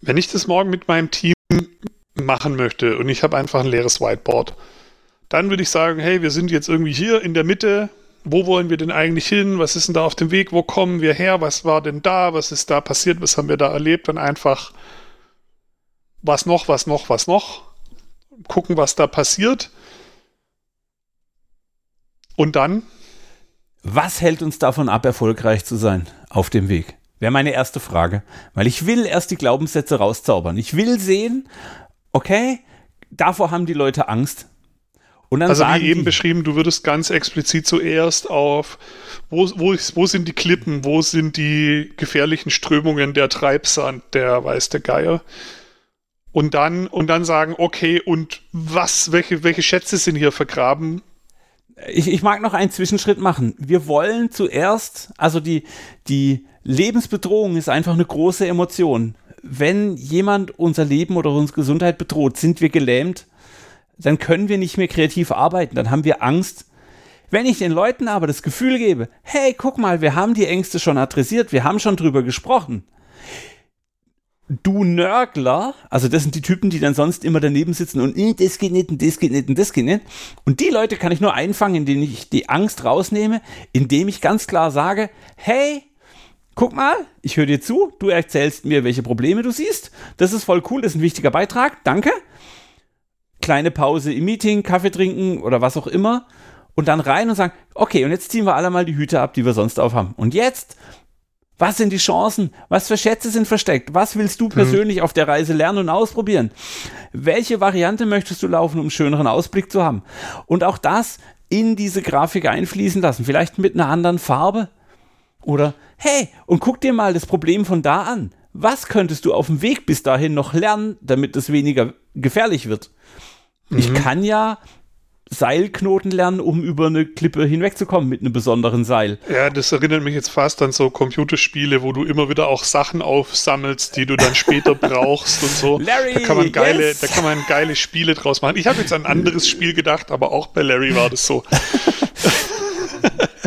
Wenn ich das morgen mit meinem Team machen möchte und ich habe einfach ein leeres Whiteboard, dann würde ich sagen, hey, wir sind jetzt irgendwie hier in der Mitte. Wo wollen wir denn eigentlich hin? Was ist denn da auf dem Weg? Wo kommen wir her? Was war denn da? Was ist da passiert? Was haben wir da erlebt? Dann einfach was noch, was noch, was noch. Gucken, was da passiert und dann? Was hält uns davon ab, erfolgreich zu sein auf dem Weg? Wäre meine erste Frage. Weil ich will erst die Glaubenssätze rauszaubern. Ich will sehen, okay, davor haben die Leute Angst. Und dann also wie eben die, beschrieben, du würdest ganz explizit zuerst auf, wo, wo, wo sind die Klippen, wo sind die gefährlichen Strömungen, der Treibsand, der weiß der Geier. Und dann, und dann sagen, okay, und was, welche, welche Schätze sind hier vergraben? Ich, ich mag noch einen Zwischenschritt machen. Wir wollen zuerst, also die, die Lebensbedrohung ist einfach eine große Emotion. Wenn jemand unser Leben oder unsere Gesundheit bedroht, sind wir gelähmt, dann können wir nicht mehr kreativ arbeiten, dann haben wir Angst. Wenn ich den Leuten aber das Gefühl gebe, hey, guck mal, wir haben die Ängste schon adressiert, wir haben schon drüber gesprochen, du Nörgler, also das sind die Typen, die dann sonst immer daneben sitzen und hm, das geht nicht und das geht nicht und das geht nicht. Und die Leute kann ich nur einfangen, indem ich die Angst rausnehme, indem ich ganz klar sage, hey, guck mal, ich höre dir zu, du erzählst mir, welche Probleme du siehst. Das ist voll cool, das ist ein wichtiger Beitrag, danke. Kleine Pause im Meeting, Kaffee trinken oder was auch immer. Und dann rein und sagen, okay, und jetzt ziehen wir alle mal die Hüte ab, die wir sonst aufhaben. Und jetzt was sind die Chancen? Was für Schätze sind versteckt? Was willst du mhm. persönlich mhm. auf der Reise lernen und ausprobieren? Welche Variante möchtest du laufen, um einen schöneren Ausblick zu haben? Und auch das in diese Grafik einfließen lassen. Vielleicht mit einer anderen Farbe. Oder, hey, und guck dir mal das Problem von da an. Was könntest du auf dem Weg bis dahin noch lernen, damit es weniger gefährlich wird? Mhm. Ich kann ja Seilknoten lernen, um über eine Klippe hinwegzukommen mit einem besonderen Seil. Ja, das erinnert mich jetzt fast an so Computerspiele, wo du immer wieder auch Sachen aufsammelst, die du dann später brauchst und so. Larry, da kann man geile, yes. da kann man geile Spiele draus machen. Ich habe jetzt an ein anderes Spiel gedacht, aber auch bei Larry war das so.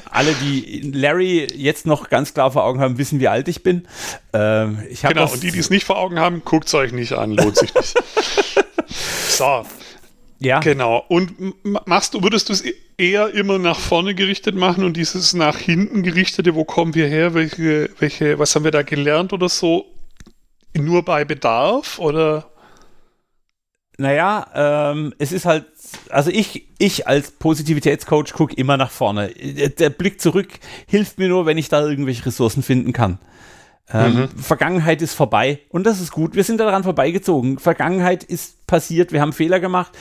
Alle, die Larry jetzt noch ganz klar vor Augen haben, wissen, wie alt ich bin. Ähm, ich genau, und die, die es nicht vor Augen haben, guckt es euch nicht an, lohnt sich nicht. so, ja. Genau. Und machst du, würdest du es eher immer nach vorne gerichtet machen und dieses nach hinten gerichtete, wo kommen wir her, welche, welche, was haben wir da gelernt oder so, nur bei Bedarf oder? Naja, ähm, es ist halt, also ich, ich als Positivitätscoach gucke immer nach vorne. Der Blick zurück hilft mir nur, wenn ich da irgendwelche Ressourcen finden kann. Ähm, mhm. Vergangenheit ist vorbei und das ist gut. Wir sind daran vorbeigezogen. Vergangenheit ist passiert, wir haben Fehler gemacht.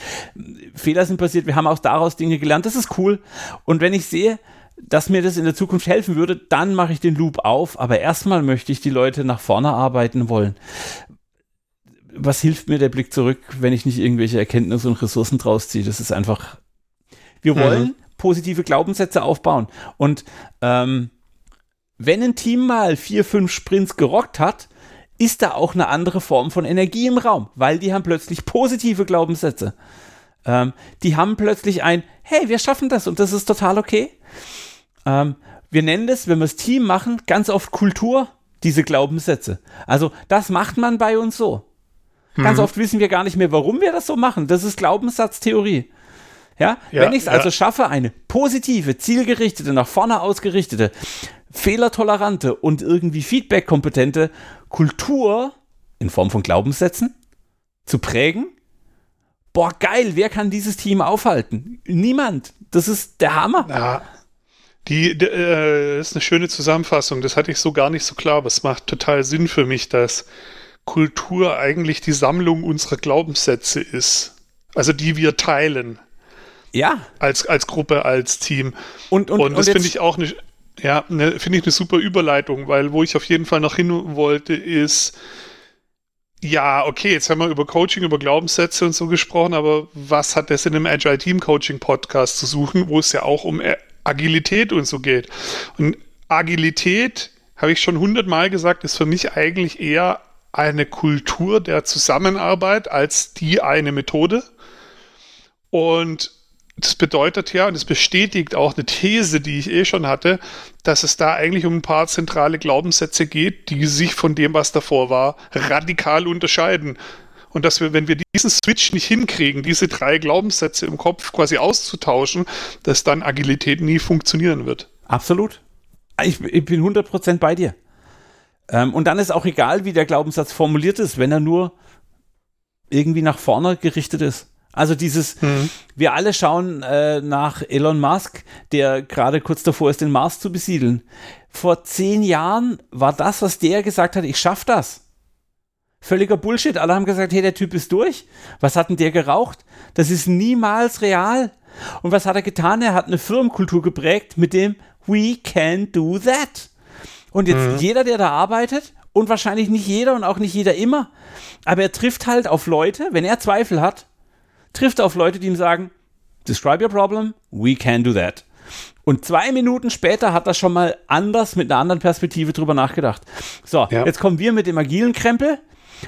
Fehler sind passiert, wir haben auch daraus Dinge gelernt. Das ist cool. Und wenn ich sehe, dass mir das in der Zukunft helfen würde, dann mache ich den Loop auf. Aber erstmal möchte ich die Leute nach vorne arbeiten wollen. Was hilft mir der Blick zurück, wenn ich nicht irgendwelche Erkenntnisse und Ressourcen draus ziehe? Das ist einfach. Wir mhm. wollen positive Glaubenssätze aufbauen. Und ähm, wenn ein Team mal vier, fünf Sprints gerockt hat, ist da auch eine andere Form von Energie im Raum, weil die haben plötzlich positive Glaubenssätze. Ähm, die haben plötzlich ein, hey, wir schaffen das und das ist total okay. Ähm, wir nennen das, wenn wir das Team machen, ganz oft Kultur, diese Glaubenssätze. Also das macht man bei uns so. Ganz oft wissen wir gar nicht mehr, warum wir das so machen. Das ist Glaubenssatztheorie. Ja, ja wenn ich es ja. also schaffe, eine positive, zielgerichtete, nach vorne ausgerichtete, fehlertolerante und irgendwie feedbackkompetente Kultur in Form von Glaubenssätzen zu prägen. Boah, geil, wer kann dieses Team aufhalten? Niemand. Das ist der Hammer. Ja, die, die äh, ist eine schöne Zusammenfassung. Das hatte ich so gar nicht so klar, aber es macht total Sinn für mich, dass Kultur eigentlich die Sammlung unserer Glaubenssätze ist. Also die wir teilen. Ja. Als, als Gruppe, als Team. Und, und, und das finde ich auch eine, ja, ne, finde ich eine super Überleitung, weil wo ich auf jeden Fall noch hin wollte, ist, ja, okay, jetzt haben wir über Coaching, über Glaubenssätze und so gesprochen, aber was hat das in einem Agile Team Coaching Podcast zu suchen, wo es ja auch um Agilität und so geht? Und Agilität, habe ich schon hundertmal gesagt, ist für mich eigentlich eher eine Kultur der Zusammenarbeit als die eine Methode. Und das bedeutet ja, und es bestätigt auch eine These, die ich eh schon hatte, dass es da eigentlich um ein paar zentrale Glaubenssätze geht, die sich von dem, was davor war, radikal unterscheiden. Und dass wir, wenn wir diesen Switch nicht hinkriegen, diese drei Glaubenssätze im Kopf quasi auszutauschen, dass dann Agilität nie funktionieren wird. Absolut. Ich, ich bin 100% bei dir. Ähm, und dann ist auch egal, wie der Glaubenssatz formuliert ist, wenn er nur irgendwie nach vorne gerichtet ist. Also dieses, mhm. wir alle schauen äh, nach Elon Musk, der gerade kurz davor ist, den Mars zu besiedeln. Vor zehn Jahren war das, was der gesagt hat, ich schaff das. Völliger Bullshit. Alle haben gesagt, hey, der Typ ist durch. Was hat denn der geraucht? Das ist niemals real. Und was hat er getan? Er hat eine Firmenkultur geprägt mit dem We can do that. Und jetzt mhm. jeder, der da arbeitet, und wahrscheinlich nicht jeder und auch nicht jeder immer, aber er trifft halt auf Leute, wenn er Zweifel hat, trifft auf Leute, die ihm sagen, describe your problem, we can do that. Und zwei Minuten später hat er schon mal anders mit einer anderen Perspektive drüber nachgedacht. So, ja. jetzt kommen wir mit dem agilen Krempel.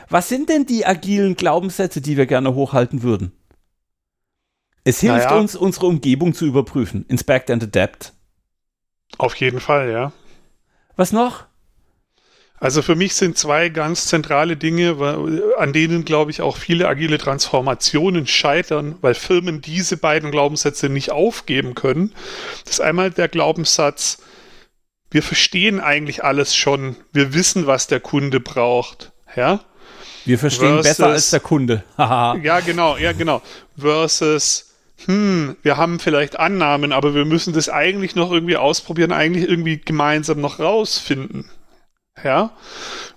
Was sind denn die agilen Glaubenssätze, die wir gerne hochhalten würden? Es hilft naja. uns, unsere Umgebung zu überprüfen. Inspect and adapt. Auf jeden Fall, ja. Was noch? Also für mich sind zwei ganz zentrale Dinge, an denen, glaube ich, auch viele agile Transformationen scheitern, weil Firmen diese beiden Glaubenssätze nicht aufgeben können. Das ist einmal der Glaubenssatz, wir verstehen eigentlich alles schon, wir wissen, was der Kunde braucht. Ja? Wir verstehen Versus, besser als der Kunde. ja, genau, ja, genau. Versus, hm, wir haben vielleicht Annahmen, aber wir müssen das eigentlich noch irgendwie ausprobieren, eigentlich irgendwie gemeinsam noch rausfinden. Ja.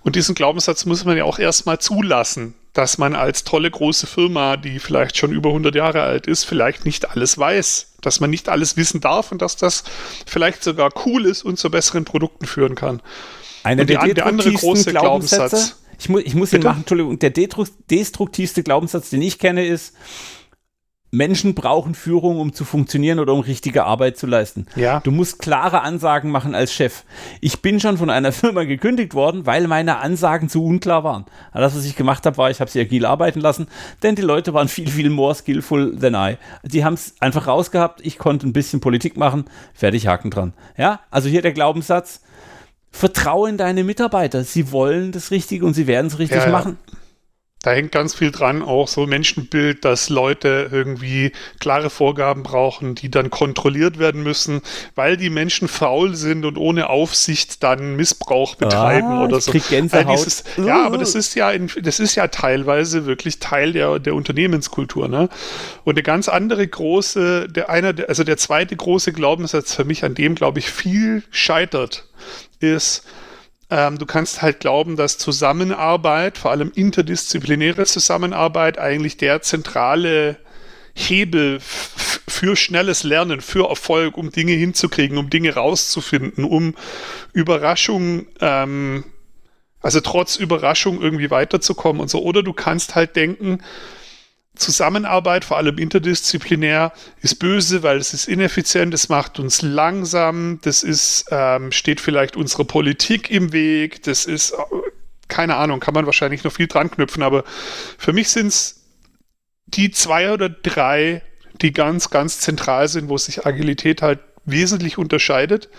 Und diesen Glaubenssatz muss man ja auch erstmal zulassen, dass man als tolle große Firma, die vielleicht schon über 100 Jahre alt ist, vielleicht nicht alles weiß, dass man nicht alles wissen darf und dass das vielleicht sogar cool ist und zu besseren Produkten führen kann. Eine der, der, der andere große Glaubenssatz. Ich, mu ich muss ihn machen, Entschuldigung, der destruktivste Glaubenssatz, den ich kenne, ist, Menschen brauchen Führung, um zu funktionieren oder um richtige Arbeit zu leisten. Ja. Du musst klare Ansagen machen als Chef. Ich bin schon von einer Firma gekündigt worden, weil meine Ansagen zu unklar waren. Das, was ich gemacht habe, war, ich habe sie agil arbeiten lassen, denn die Leute waren viel, viel more skillful than I. Die haben es einfach rausgehabt, ich konnte ein bisschen Politik machen, fertig, Haken dran. Ja, also hier der Glaubenssatz, vertraue in deine Mitarbeiter. Sie wollen das Richtige und sie werden es richtig ja, ja. machen. Da hängt ganz viel dran, auch so Menschenbild, dass Leute irgendwie klare Vorgaben brauchen, die dann kontrolliert werden müssen, weil die Menschen faul sind und ohne Aufsicht dann Missbrauch betreiben ah, oder so. Gänsehaut. Dieses, ja, aber das ist ja, in, das ist ja teilweise wirklich Teil der, der Unternehmenskultur. Ne? Und eine ganz andere große, der einer, also der zweite große Glaubenssatz für mich, an dem glaube ich viel scheitert, ist, ähm, du kannst halt glauben, dass Zusammenarbeit, vor allem interdisziplinäre Zusammenarbeit, eigentlich der zentrale Hebel für schnelles Lernen, für Erfolg, um Dinge hinzukriegen, um Dinge rauszufinden, um Überraschung, ähm, also trotz Überraschung irgendwie weiterzukommen und so. Oder du kannst halt denken, Zusammenarbeit, vor allem interdisziplinär, ist böse, weil es ist ineffizient, es macht uns langsam, das ist, ähm, steht vielleicht unserer Politik im Weg, das ist, äh, keine Ahnung, kann man wahrscheinlich noch viel dran knüpfen, aber für mich sind es die zwei oder drei, die ganz, ganz zentral sind, wo sich Agilität halt wesentlich unterscheidet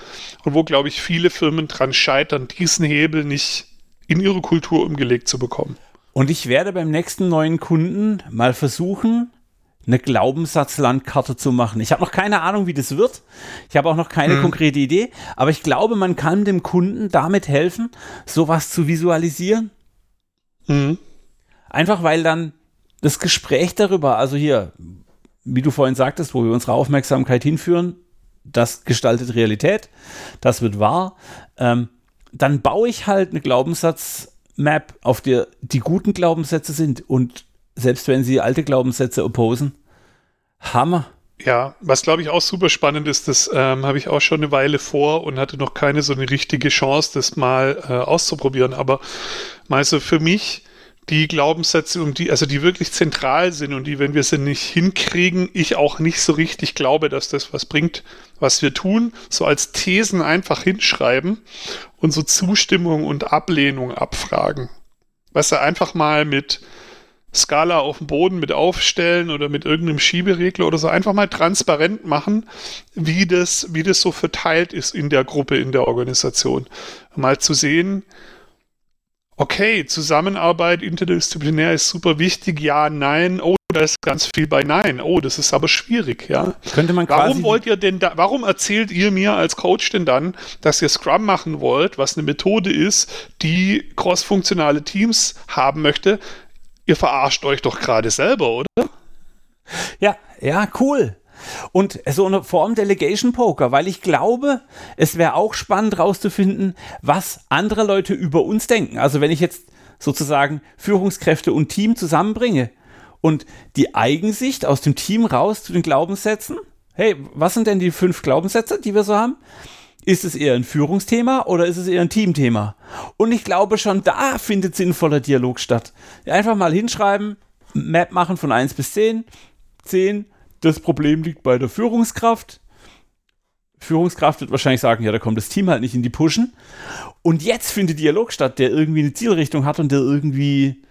und wo, glaube ich, viele Firmen dran scheitern, diesen Hebel nicht in ihre Kultur umgelegt zu bekommen. Und ich werde beim nächsten neuen Kunden mal versuchen, eine Glaubenssatzlandkarte zu machen. Ich habe noch keine Ahnung, wie das wird. Ich habe auch noch keine mhm. konkrete Idee, aber ich glaube, man kann dem Kunden damit helfen, sowas zu visualisieren. Mhm. Einfach weil dann das Gespräch darüber, also hier, wie du vorhin sagtest, wo wir unsere Aufmerksamkeit hinführen, das gestaltet Realität, das wird wahr. Ähm, dann baue ich halt eine Glaubenssatz-Map, auf der die guten Glaubenssätze sind und selbst wenn sie alte Glaubenssätze opposen. Hammer. Ja, was glaube ich auch super spannend ist, das ähm, habe ich auch schon eine Weile vor und hatte noch keine so eine richtige Chance, das mal äh, auszuprobieren. Aber mal so für mich die Glaubenssätze, um die, also die wirklich zentral sind und die, wenn wir sie nicht hinkriegen, ich auch nicht so richtig glaube, dass das was bringt, was wir tun, so als Thesen einfach hinschreiben und so Zustimmung und Ablehnung abfragen. Was er einfach mal mit Skala auf dem Boden mit aufstellen oder mit irgendeinem Schieberegler oder so einfach mal transparent machen, wie das, wie das so verteilt ist in der Gruppe, in der Organisation. Mal zu sehen, okay, Zusammenarbeit interdisziplinär ist super wichtig, ja, nein, oh, da ist ganz viel bei Nein. Oh, das ist aber schwierig, ja. Könnte man quasi warum wollt ihr denn da, warum erzählt ihr mir als Coach denn dann, dass ihr Scrum machen wollt, was eine Methode ist, die crossfunktionale Teams haben möchte, ihr verarscht euch doch gerade selber, oder? Ja, ja, cool. Und so eine Form Delegation Poker, weil ich glaube, es wäre auch spannend rauszufinden, was andere Leute über uns denken. Also wenn ich jetzt sozusagen Führungskräfte und Team zusammenbringe und die Eigensicht aus dem Team raus zu den Glaubenssätzen. Hey, was sind denn die fünf Glaubenssätze, die wir so haben? Ist es eher ein Führungsthema oder ist es eher ein Teamthema? Und ich glaube, schon da findet sinnvoller Dialog statt. Einfach mal hinschreiben, Map machen von 1 bis 10. 10, das Problem liegt bei der Führungskraft. Führungskraft wird wahrscheinlich sagen, ja, da kommt das Team halt nicht in die Pushen. Und jetzt findet Dialog statt, der irgendwie eine Zielrichtung hat und der irgendwie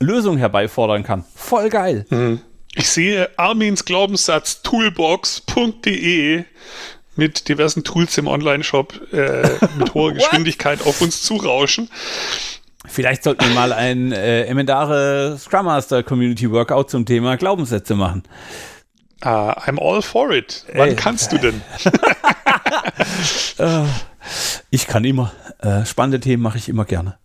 Lösungen herbeifordern kann. Voll geil. Mhm. Ich sehe Armins Glaubenssatz toolbox.de mit diversen Tools im Online-Shop äh, mit hoher Geschwindigkeit auf uns zurauschen. Vielleicht sollten wir mal ein äh, Emendare Scrum Master Community Workout zum Thema Glaubenssätze machen. Uh, I'm all for it. Wann Ey. kannst du denn? uh, ich kann immer. Uh, spannende Themen mache ich immer gerne.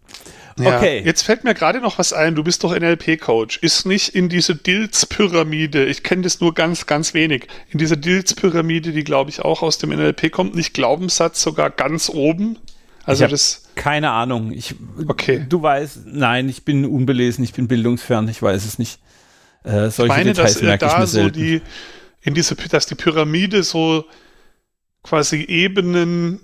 Ja, okay. Jetzt fällt mir gerade noch was ein. Du bist doch NLP-Coach. Ist nicht in diese Dilz-Pyramide, ich kenne das nur ganz, ganz wenig, in dieser Dilz-Pyramide, die glaube ich auch aus dem NLP kommt, nicht Glaubenssatz sogar ganz oben? Also das. Keine Ahnung. Ich, okay. Du weißt, nein, ich bin unbelesen, ich bin bildungsfern, ich weiß es nicht. Äh, solche ich meine, Details dass merke da so die, in diese, dass die Pyramide so quasi Ebenen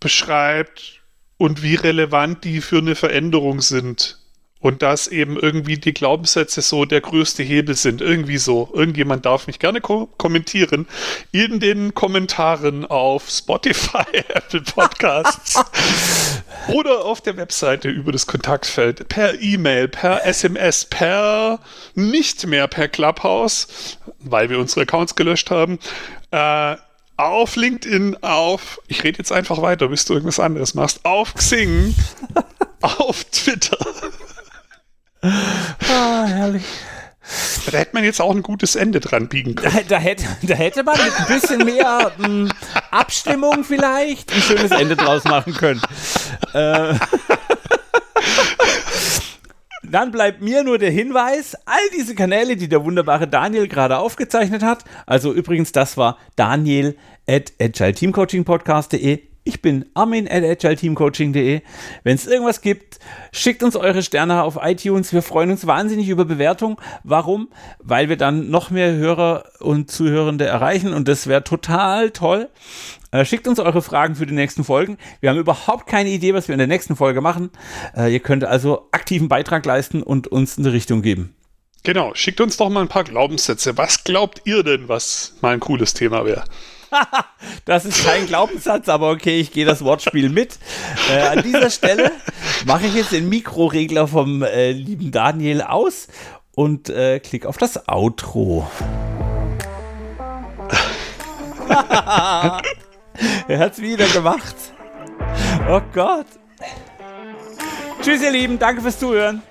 beschreibt, und wie relevant die für eine Veränderung sind. Und dass eben irgendwie die Glaubenssätze so der größte Hebel sind. Irgendwie so. Irgendjemand darf mich gerne ko kommentieren. In den Kommentaren auf Spotify, Apple Podcasts oder auf der Webseite über das Kontaktfeld. Per E-Mail, per SMS, per nicht mehr per Clubhouse, weil wir unsere Accounts gelöscht haben. Äh, auf LinkedIn, auf, ich rede jetzt einfach weiter, bis du irgendwas anderes machst, auf Xing, auf Twitter. Ah, herrlich. Da hätte man jetzt auch ein gutes Ende dran biegen können. Da, da, hätte, da hätte man mit ein bisschen mehr m, hm, Abstimmung vielleicht ein schönes Ende draus machen können. Äh. Dann bleibt mir nur der Hinweis, all diese Kanäle, die der wunderbare Daniel gerade aufgezeichnet hat, also übrigens, das war Daniel at agileteamcoachingpodcast.de. Ich bin Armin at agileteamcoaching.de. Wenn es irgendwas gibt, schickt uns eure Sterne auf iTunes. Wir freuen uns wahnsinnig über Bewertungen. Warum? Weil wir dann noch mehr Hörer und Zuhörende erreichen und das wäre total toll. Äh, schickt uns eure Fragen für die nächsten Folgen. Wir haben überhaupt keine Idee, was wir in der nächsten Folge machen. Äh, ihr könnt also aktiven Beitrag leisten und uns eine Richtung geben. Genau, schickt uns doch mal ein paar Glaubenssätze. Was glaubt ihr denn, was mal ein cooles Thema wäre? das ist kein Glaubenssatz, aber okay, ich gehe das Wortspiel mit. Äh, an dieser Stelle mache ich jetzt den Mikroregler vom äh, lieben Daniel aus und äh, klicke auf das Outro. er hat es wieder gemacht. Oh Gott. Tschüss, ihr Lieben. Danke fürs Zuhören.